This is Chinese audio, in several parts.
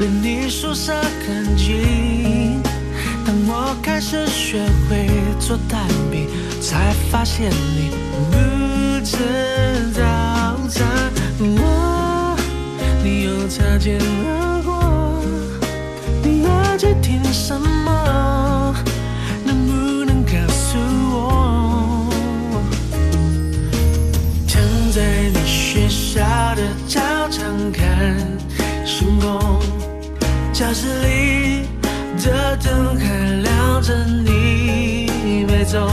离你宿舍很近。当我开始学会做蛋饼，才发现你不吃早餐。我，你又擦肩而过，你耳机听什么？能不能告诉我？躺在你学校的操场看星空。教室里的灯还亮着，你没走。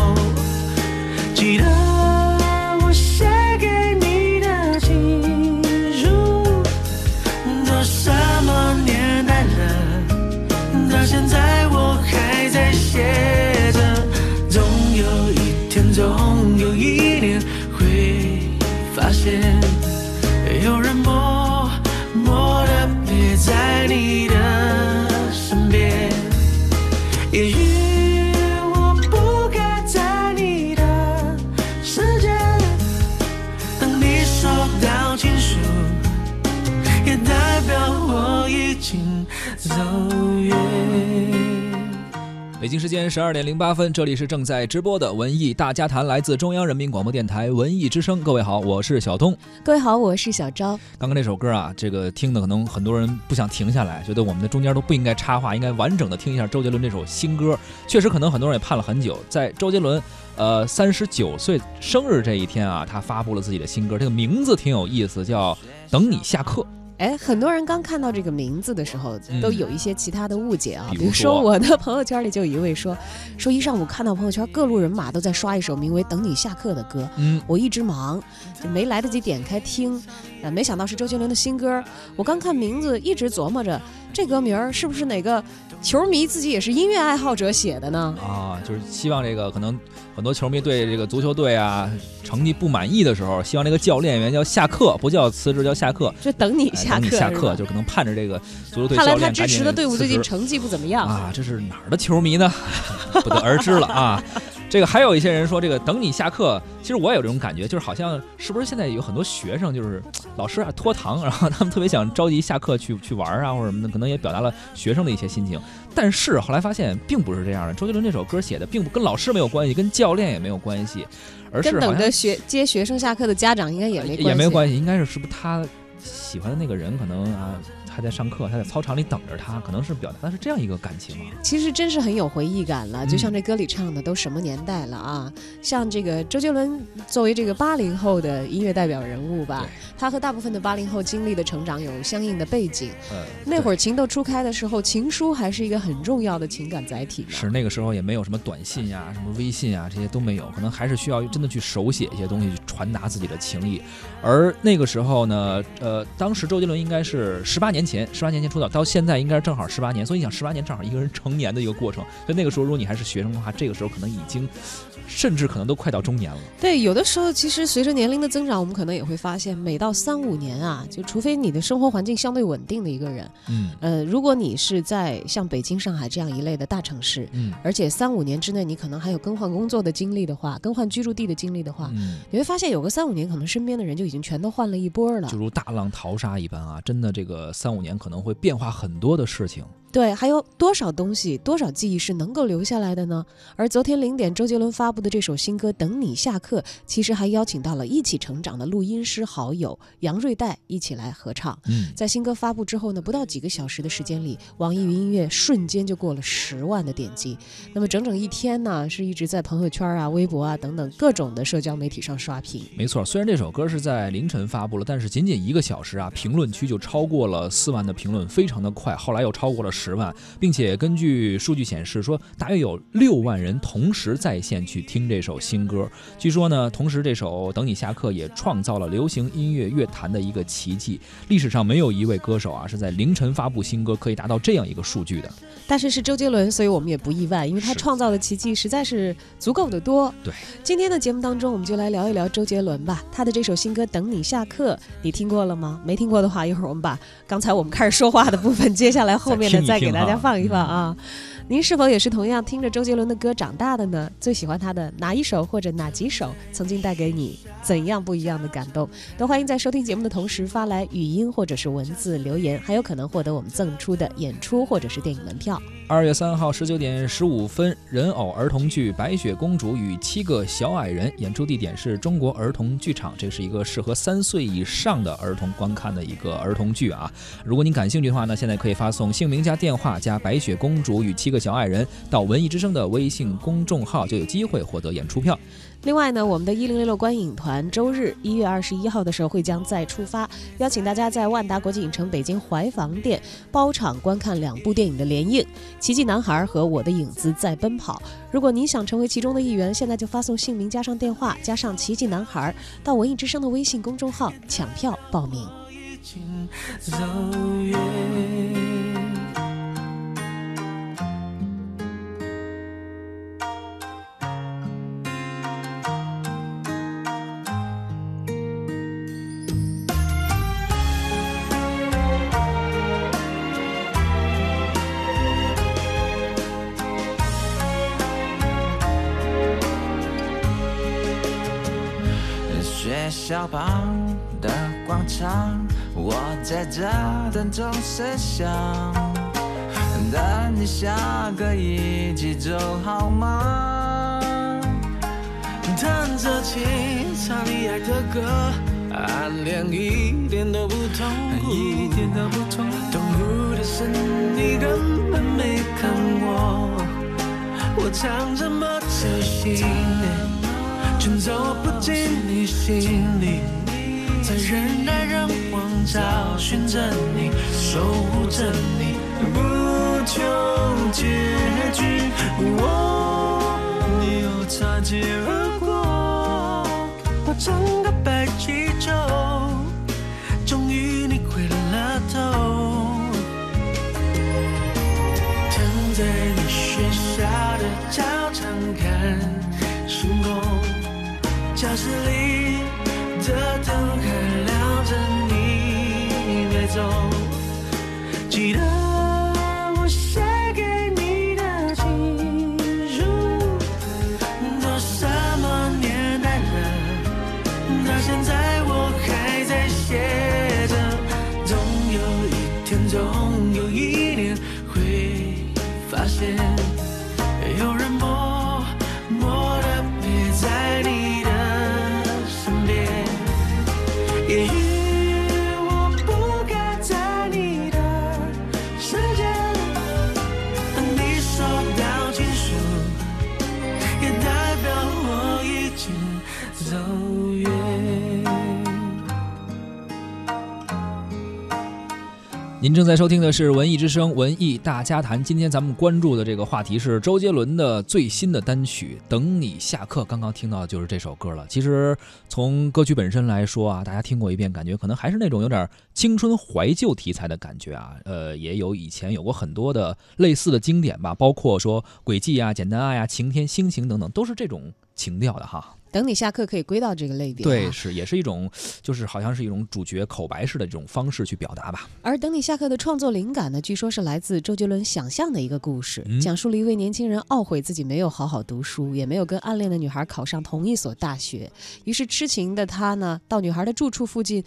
京时间十二点零八分，这里是正在直播的文艺大家谈，来自中央人民广播电台文艺之声。各位好，我是小东。各位好，我是小昭。刚刚那首歌啊，这个听的可能很多人不想停下来，觉得我们的中间都不应该插话，应该完整的听一下周杰伦这首新歌。确实，可能很多人也盼了很久，在周杰伦呃三十九岁生日这一天啊，他发布了自己的新歌，这个名字挺有意思，叫《等你下课》。哎，很多人刚看到这个名字的时候，都有一些其他的误解啊。比如说，我的朋友圈里就有一位说，说一上午看到朋友圈各路人马都在刷一首名为《等你下课》的歌，嗯，我一直忙，就没来得及点开听，呃，没想到是周杰伦的新歌。我刚看名字，一直琢磨着这歌名儿是不是哪个球迷自己也是音乐爱好者写的呢？啊，就是希望这个可能很多球迷对这个足球队啊成绩不满意的时候，希望这个教练员叫下课，不叫辞职，叫下课，就等你下课，等你下课，就可能盼着这个足球队。看来他支持的队伍最近成绩不怎么样啊，这是哪儿的球迷呢？不得而知了啊。这个还有一些人说，这个等你下课，其实我也有这种感觉，就是好像是不是现在有很多学生，就是老师啊拖堂，然后他们特别想着急下课去去玩啊或者什么的，可能也表达了学生的一些心情。但是后来发现并不是这样的，周杰伦这首歌写的并不跟老师没有关系，跟教练也没有关系，而是等着学接学生下课的家长应该也没也没有关系，应该是是不是他喜欢的那个人可能啊。他在上课，他在操场里等着他，可能是表达的是这样一个感情啊。其实真是很有回忆感了，就像这歌里唱的，都什么年代了啊？像这个周杰伦作为这个八零后的音乐代表人物吧，他和大部分的八零后经历的成长有相应的背景。呃，那会儿情窦初开的时候，情书还是一个很重要的情感载体。是那个时候也没有什么短信呀、什么微信啊，这些都没有，可能还是需要真的去手写一些东西，去传达自己的情谊。而那个时候呢，呃，当时周杰伦应该是十八年。前十八年前出道，到现在应该正好十八年，所以你想十八年正好一个人成年的一个过程。所以那个时候，如果你还是学生的话，这个时候可能已经，甚至可能都快到中年了。对，有的时候其实随着年龄的增长，我们可能也会发现，每到三五年啊，就除非你的生活环境相对稳定的一个人，嗯，呃，如果你是在像北京、上海这样一类的大城市，嗯，而且三五年之内你可能还有更换工作的经历的话，更换居住地的经历的话，嗯，你会发现有个三五年，可能身边的人就已经全都换了一波了，就如大浪淘沙一般啊！真的，这个三五年可能会变。化很多的事情，对，还有多少东西、多少记忆是能够留下来的呢？而昨天零点，周杰伦发布的这首新歌《等你下课》，其实还邀请到了一起成长的录音师好友杨瑞代一起来合唱。嗯，在新歌发布之后呢，不到几个小时的时间里，网易云音乐瞬间就过了十万的点击。那么整整一天呢，是一直在朋友圈啊、微博啊等等各种的社交媒体上刷屏。没错，虽然这首歌是在凌晨发布了，但是仅仅一个小时啊，评论区就超过了四万的评论，非常的快。后来又超过了十万，并且根据数据显示说，大约有六万人同时在线去听这首新歌。据说呢，同时这首《等你下课》也创造了流行音乐乐坛的一个奇迹，历史上没有一位歌手啊是在凌晨发布新歌可以达到这样一个数据的。但是是周杰伦，所以我们也不意外，因为他创造的奇迹实在是足够的多。对，今天的节目当中，我们就来聊一聊周杰伦吧。他的这首新歌《等你下课》，你听过了吗？没听过的话，一会儿我们把刚才我们开始说话的部分，接下来后面的再给大家放一放啊。您是否也是同样听着周杰伦的歌长大的呢？最喜欢他的哪一首或者哪几首，曾经带给你怎样不一样的感动？都欢迎在收听节目的同时发来语音或者是文字留言，还有可能获得我们赠出的演出或者是电影门票。二月三号十九点十五分，人偶儿童剧《白雪公主与七个小矮人》演出地点是中国儿童剧场，这是一个适合三岁以上的儿童观看的一个儿童剧啊。如果您感兴趣的话呢，现在可以发送姓名加电话加《白雪公主与七个小矮人》到文艺之声的微信公众号，就有机会获得演出票。另外呢，我们的一零六六观影团周日一月二十一号的时候会将再出发，邀请大家在万达国际影城北京怀房店包场观看两部电影的联映《奇迹男孩》和《我的影子在奔跑》。如果您想成为其中的一员，现在就发送姓名加上电话加上《奇迹男孩》到文艺之声的微信公众号抢票报名。走远。在这等钟声响，等你下课一起走好吗？弹着琴，唱你爱的歌，暗恋一点都不痛苦，一点都不痛苦。痛苦的是你根本没看我，我唱这么走心。却走不进你心里，在人来人往找寻着你，守护着你，不求结局。我，你又擦肩而过，我整个白气球，终于你回了头，躺在你学校的操场看星空。教室里走。记得您正在收听的是文艺之声文艺大家谈，今天咱们关注的这个话题是周杰伦的最新的单曲《等你下课》。刚刚听到的就是这首歌了。其实从歌曲本身来说啊，大家听过一遍，感觉可能还是那种有点青春怀旧题材的感觉啊。呃，也有以前有过很多的类似的经典吧，包括说《轨迹》啊、《简单爱》啊、《晴天》《心情》等等，都是这种情调的哈。等你下课可以归到这个类别、啊。对，是也是一种，就是好像是一种主角口白式的这种方式去表达吧。而等你下课的创作灵感呢，据说是来自周杰伦想象的一个故事，嗯讲述了一位年轻人懊悔自己没有好好读书，也没有跟暗恋的女孩考上同一所大学，于是痴情的他呢，到女孩的住处附近，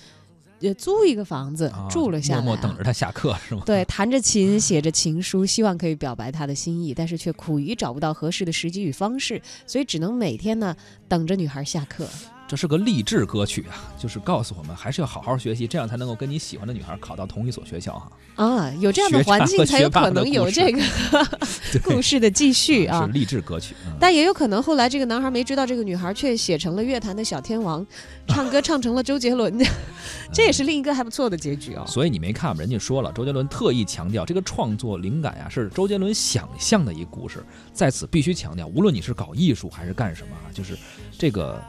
呃，租一个房子、啊住了下来、啊，默默等着他下课是吗？对，弹着琴，写着情书，希望可以表白他的心意，但是却苦于找不到合适的时机与方式，所以只能每天呢等着女孩下课。这是个励志歌曲啊，就是告诉我们还是要好好学习，这样才能够跟你喜欢的女孩考到同一所学校哈。啊，有这样的环境才有可能有这个 故事的继续啊。是励志歌曲，但也有可能后来这个男孩没追到这个女孩，却写成了乐坛的小天王，唱歌唱成了周杰伦，这也是另一个还不错的结局哦。所以你没看吗？人家说了，周杰伦特意强调这个创作灵感呀是周杰伦想象的一个故事，在此必须强调，无论你是搞艺术还是干什么啊，就是这个。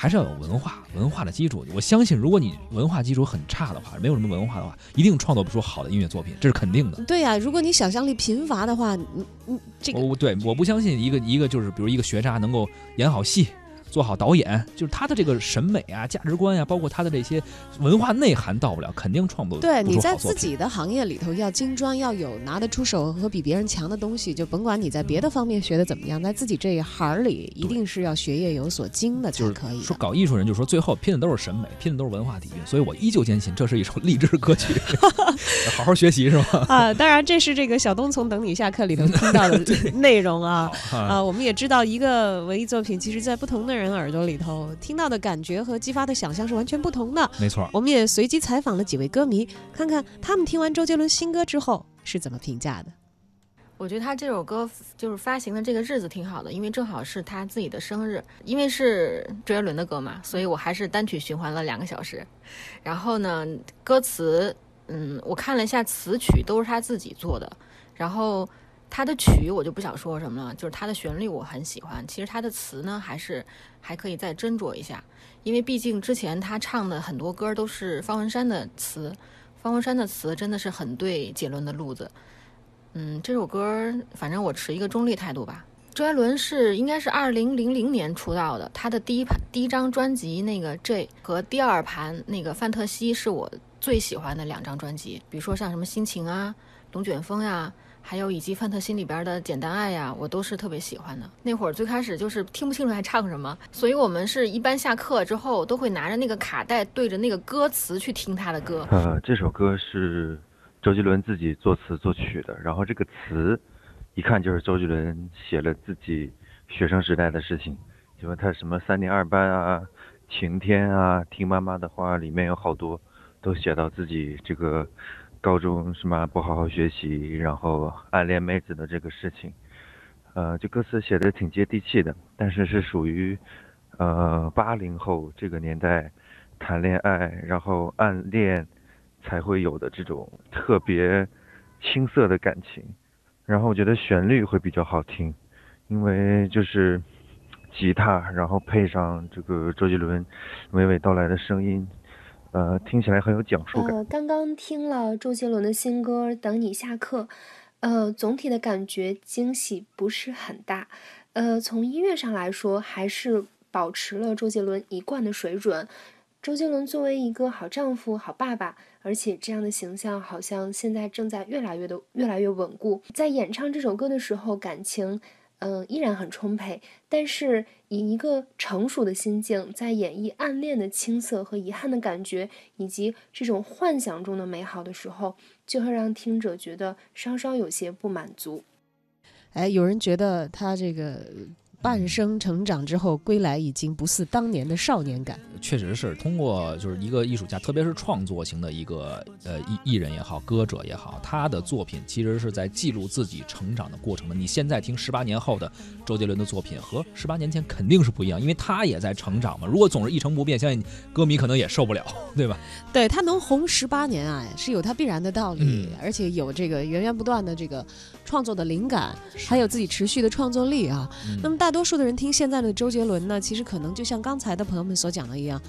还是要有文化，文化的基础。我相信，如果你文化基础很差的话，没有什么文化的话，一定创作不出好的音乐作品，这是肯定的。对呀，如果你想象力贫乏的话，你你这个，我对，我不相信一个一个就是，比如一个学渣能够演好戏。做好导演，就是他的这个审美啊、价值观呀，包括他的这些文化内涵到不了，肯定创作对，你在自己的行业里头要精专，要有拿得出手和比别人强的东西，就甭管你在别的方面学的怎么样，在自己这一行里一定是要学业有所精的才可以。说搞艺术人就说最后拼的都是审美，拼的都是文化底蕴，所以我依旧坚信这是一首励志歌曲，好好学习是吗？啊，当然这是这个小东从等你下课里头听到的 内容啊啊，我们也知道一个文艺作品，其实在不同的。人耳朵里头听到的感觉和激发的想象是完全不同的。没错，我们也随机采访了几位歌迷，看看他们听完周杰伦新歌之后是怎么评价的。我觉得他这首歌就是发行的这个日子挺好的，因为正好是他自己的生日。因为是周杰伦的歌嘛，所以我还是单曲循环了两个小时。然后呢，歌词，嗯，我看了一下词曲都是他自己做的。然后。他的曲我就不想说什么了，就是他的旋律我很喜欢。其实他的词呢，还是还可以再斟酌一下，因为毕竟之前他唱的很多歌都是方文山的词，方文山的词真的是很对杰伦的路子。嗯，这首歌反正我持一个中立态度吧。周杰伦是应该是二零零零年出道的，他的第一盘第一张专辑那个 J 和第二盘那个范特西是我最喜欢的两张专辑，比如说像什么心情啊、龙卷风呀。还有以及范特西里边的简单爱呀，我都是特别喜欢的。那会儿最开始就是听不清楚还唱什么，所以我们是一般下课之后都会拿着那个卡带对着那个歌词去听他的歌。呃，这首歌是周杰伦自己作词作曲的，然后这个词一看就是周杰伦写了自己学生时代的事情，因为他什么三年二班啊、晴天啊、听妈妈的话，里面有好多都写到自己这个。高中什么不好好学习，然后暗恋妹子的这个事情，呃，这歌词写的挺接地气的，但是是属于呃八零后这个年代谈恋爱然后暗恋才会有的这种特别青涩的感情。然后我觉得旋律会比较好听，因为就是吉他，然后配上这个周杰伦娓娓道来的声音。呃，听起来很有讲述感。呃，刚刚听了周杰伦的新歌《等你下课》，呃，总体的感觉惊喜不是很大。呃，从音乐上来说，还是保持了周杰伦一贯的水准。周杰伦作为一个好丈夫、好爸爸，而且这样的形象好像现在正在越来越的越来越稳固。在演唱这首歌的时候，感情。嗯，依然很充沛，但是以一个成熟的心境，在演绎暗恋的青涩和遗憾的感觉，以及这种幻想中的美好的时候，就会让听者觉得稍稍有些不满足。哎，有人觉得他这个。半生成长之后归来，已经不似当年的少年感。确实是通过就是一个艺术家，特别是创作型的一个呃艺艺人也好，歌者也好，他的作品其实是在记录自己成长的过程的。你现在听十八年后的周杰伦的作品，和十八年前肯定是不一样，因为他也在成长嘛。如果总是一成不变，相信歌迷可能也受不了，对吧？对他能红十八年啊，是有他必然的道理，而且有这个源源不断的这个创作的灵感，还有自己持续的创作力啊。那么大。大多数的人听现在的周杰伦呢，其实可能就像刚才的朋友们所讲的一样。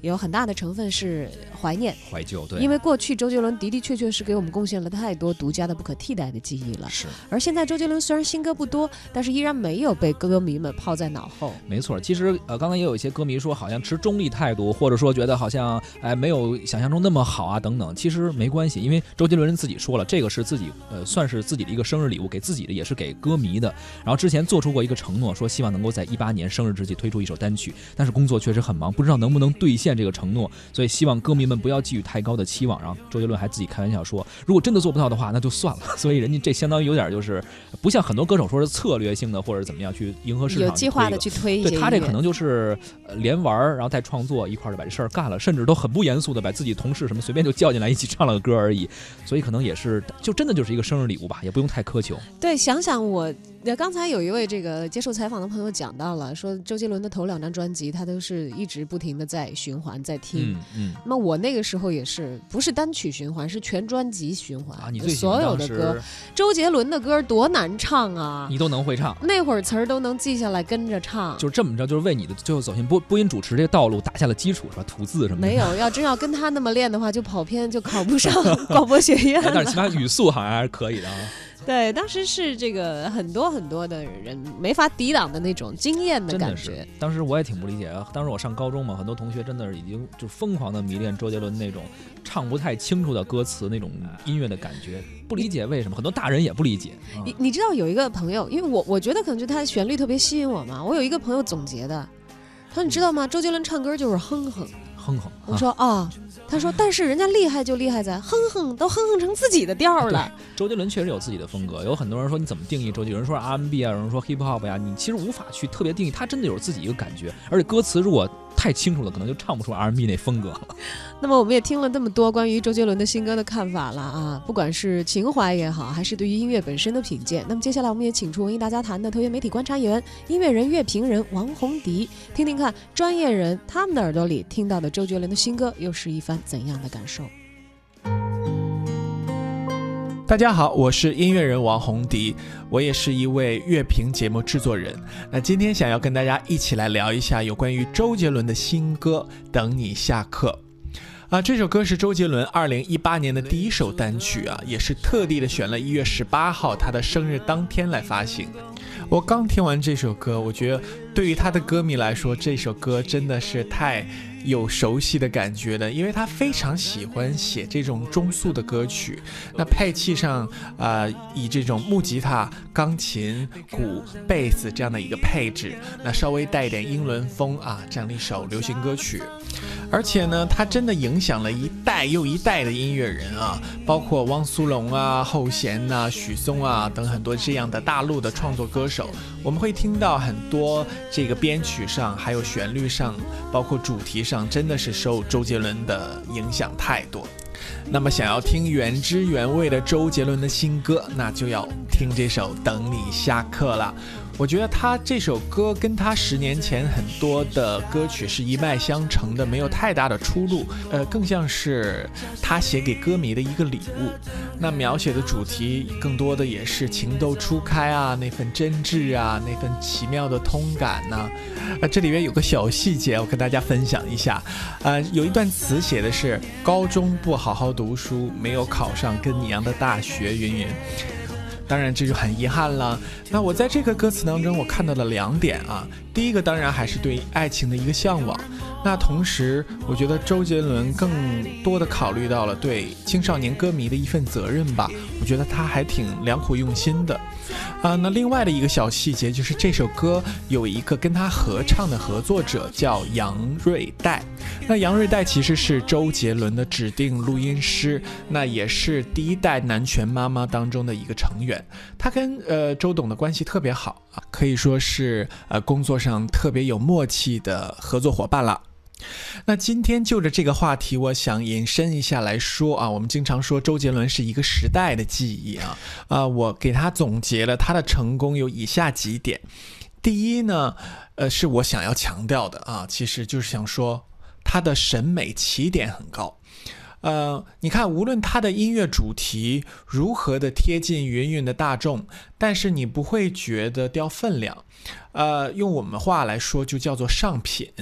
有很大的成分是怀念、怀旧，对，因为过去周杰伦的的确确是给我们贡献了太多独家的、不可替代的记忆了。是，而现在周杰伦虽然新歌不多，但是依然没有被歌迷们抛在脑后。没错，其实呃，刚刚也有一些歌迷说，好像持中立态度，或者说觉得好像哎没有想象中那么好啊等等。其实没关系，因为周杰伦自己说了，这个是自己呃算是自己的一个生日礼物，给自己的，也是给歌迷的。然后之前做出过一个承诺，说说希望能够在一八年生日之际推出一首单曲，但是工作确实很忙，不知道能不能兑现这个承诺，所以希望歌迷们不要寄予太高的期望。然后周杰伦还自己开玩笑说，如果真的做不到的话，那就算了。所以人家这相当于有点就是不像很多歌手说是策略性的或者怎么样去迎合市场，有计划的去推一些。对他这可能就是连玩儿，然后再创作一块儿就把这事儿干了，甚至都很不严肃的把自己同事什么随便就叫进来一起唱了个歌而已。所以可能也是就真的就是一个生日礼物吧，也不用太苛求。对，想想我。那刚才有一位这个接受采访的朋友讲到了，说周杰伦的头两张专辑他都是一直不停的在循环在听。嗯嗯。那么我那个时候也是，不是单曲循环，是全专辑循环。啊，你所有的歌，周杰伦的歌多难唱啊！你都能会唱，那会儿词儿都能记下来跟着唱。就这么着，就是为你的最后走进播播音主持这个道路打下了基础，是吧？吐字什么的。没有，要真要跟他那么练的话，就跑偏，就考不上 广播学院。但是起码语速好像还是可以的啊。对，当时是这个很多很多的人没法抵挡的那种惊艳的感觉。当时我也挺不理解啊，当时我上高中嘛，很多同学真的是已经就疯狂的迷恋周杰伦那种唱不太清楚的歌词那种音乐的感觉，不理解为什么很多大人也不理解。你你知道有一个朋友，因为我我觉得可能就他的旋律特别吸引我嘛。我有一个朋友总结的，他说你知道吗？周杰伦唱歌就是哼哼。哼哼，我说啊，他说，但是人家厉害就厉害在哼哼都哼哼成自己的调了。周杰伦确实有自己的风格，有很多人说你怎么定义周杰伦？有人说 R&B 啊，有人说 Hip Hop 呀，你其实无法去特别定义，他真的有自己一个感觉，而且歌词如果。太清楚了，可能就唱不出 R&B 那风格了。那么我们也听了那么多关于周杰伦的新歌的看法了啊，不管是情怀也好，还是对于音乐本身的品鉴。那么接下来我们也请出文艺大家谈的特约媒体观察员、音乐人、乐评人王洪迪，听听看专业人他们的耳朵里听到的周杰伦的新歌又是一番怎样的感受。大家好，我是音乐人王洪迪，我也是一位乐评节目制作人。那今天想要跟大家一起来聊一下有关于周杰伦的新歌《等你下课》啊，这首歌是周杰伦二零一八年的第一首单曲啊，也是特地的选了一月十八号他的生日当天来发行。我刚听完这首歌，我觉得对于他的歌迷来说，这首歌真的是太。有熟悉的感觉的，因为他非常喜欢写这种中速的歌曲。那配器上，呃，以这种木吉他、钢琴、鼓、贝斯这样的一个配置，那稍微带一点英伦风啊，这样的一首流行歌曲。而且呢，他真的影响了一代又一代的音乐人啊，包括汪苏泷啊、后弦呐、许嵩啊等很多这样的大陆的创作歌手。我们会听到很多这个编曲上，还有旋律上，包括主题上。真的是受周杰伦的影响太多。那么，想要听原汁原味的周杰伦的新歌，那就要听这首《等你下课》了。我觉得他这首歌跟他十年前很多的歌曲是一脉相承的，没有太大的出入。呃，更像是他写给歌迷的一个礼物。那描写的主题更多的也是情窦初开啊，那份真挚啊，那份奇妙的通感呢。啊，这里面有个小细节，我跟大家分享一下。呃，有一段词写的是高中不好好读书，没有考上跟你一样的大学，云云。当然，这就很遗憾了。那我在这个歌词当中，我看到了两点啊。第一个当然还是对爱情的一个向往。那同时，我觉得周杰伦更多的考虑到了对青少年歌迷的一份责任吧。我觉得他还挺良苦用心的。啊，那另外的一个小细节就是这首歌有一个跟他合唱的合作者叫杨瑞代。那杨瑞代其实是周杰伦的指定录音师，那也是第一代男权妈妈当中的一个成员。他跟呃周董的关系特别好啊，可以说是呃工作上特别有默契的合作伙伴了。那今天就着这个话题，我想延伸一下来说啊，我们经常说周杰伦是一个时代的记忆啊，啊，我给他总结了他的成功有以下几点。第一呢，呃，是我想要强调的啊，其实就是想说他的审美起点很高。呃，你看，无论他的音乐主题如何的贴近芸芸的大众，但是你不会觉得掉分量。呃，用我们话来说，就叫做上品。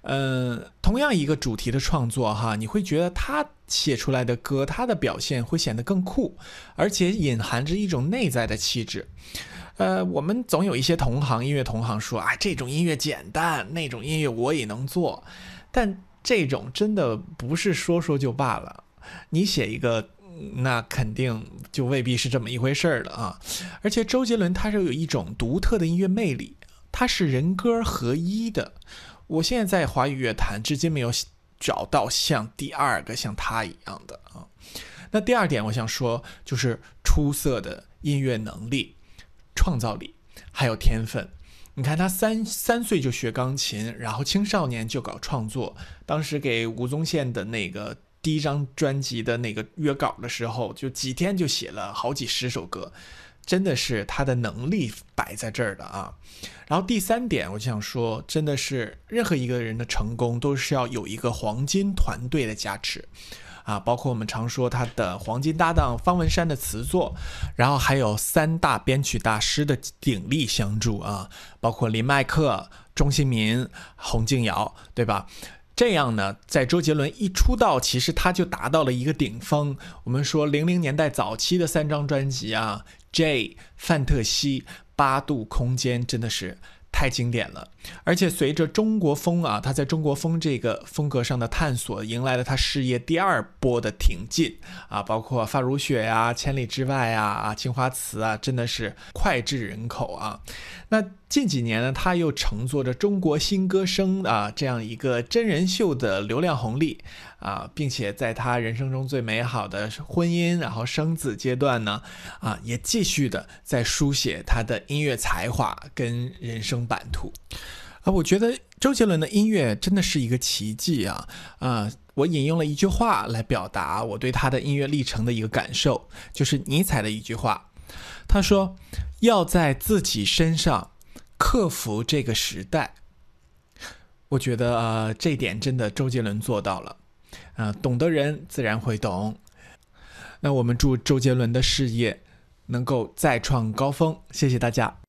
呃，同样一个主题的创作，哈，你会觉得他写出来的歌，他的表现会显得更酷，而且隐含着一种内在的气质。呃，我们总有一些同行，音乐同行说，啊，这种音乐简单，那种音乐我也能做，但。这种真的不是说说就罢了，你写一个，那肯定就未必是这么一回事儿了啊！而且周杰伦他是有一种独特的音乐魅力。他是人歌合一的。我现在在华语乐坛至今没有找到像第二个像他一样的啊。那第二点，我想说就是出色的音乐能力、创造力还有天分。你看他三三岁就学钢琴，然后青少年就搞创作。当时给吴宗宪的那个第一张专辑的那个约稿的时候，就几天就写了好几十首歌，真的是他的能力摆在这儿的啊。然后第三点，我就想说，真的是任何一个人的成功都是要有一个黄金团队的加持。啊，包括我们常说他的黄金搭档方文山的词作，然后还有三大编曲大师的鼎力相助啊，包括林迈克、钟兴民、洪敬尧，对吧？这样呢，在周杰伦一出道，其实他就达到了一个顶峰。我们说零零年代早期的三张专辑啊，《J》、《范特西》、《八度空间》，真的是。太经典了，而且随着中国风啊，他在中国风这个风格上的探索，迎来了他事业第二波的挺进。啊，包括《发如雪》呀，《千里之外》呀，啊，《青花瓷》啊，真的是脍炙人口啊。那近几年呢，他又乘坐着中国新歌声啊这样一个真人秀的流量红利。啊，并且在他人生中最美好的婚姻然后生子阶段呢，啊，也继续的在书写他的音乐才华跟人生版图啊。我觉得周杰伦的音乐真的是一个奇迹啊啊！我引用了一句话来表达我对他的音乐历程的一个感受，就是尼采的一句话，他说。要在自己身上克服这个时代，我觉得呃这点真的周杰伦做到了，啊，懂的人自然会懂。那我们祝周杰伦的事业能够再创高峰，谢谢大家。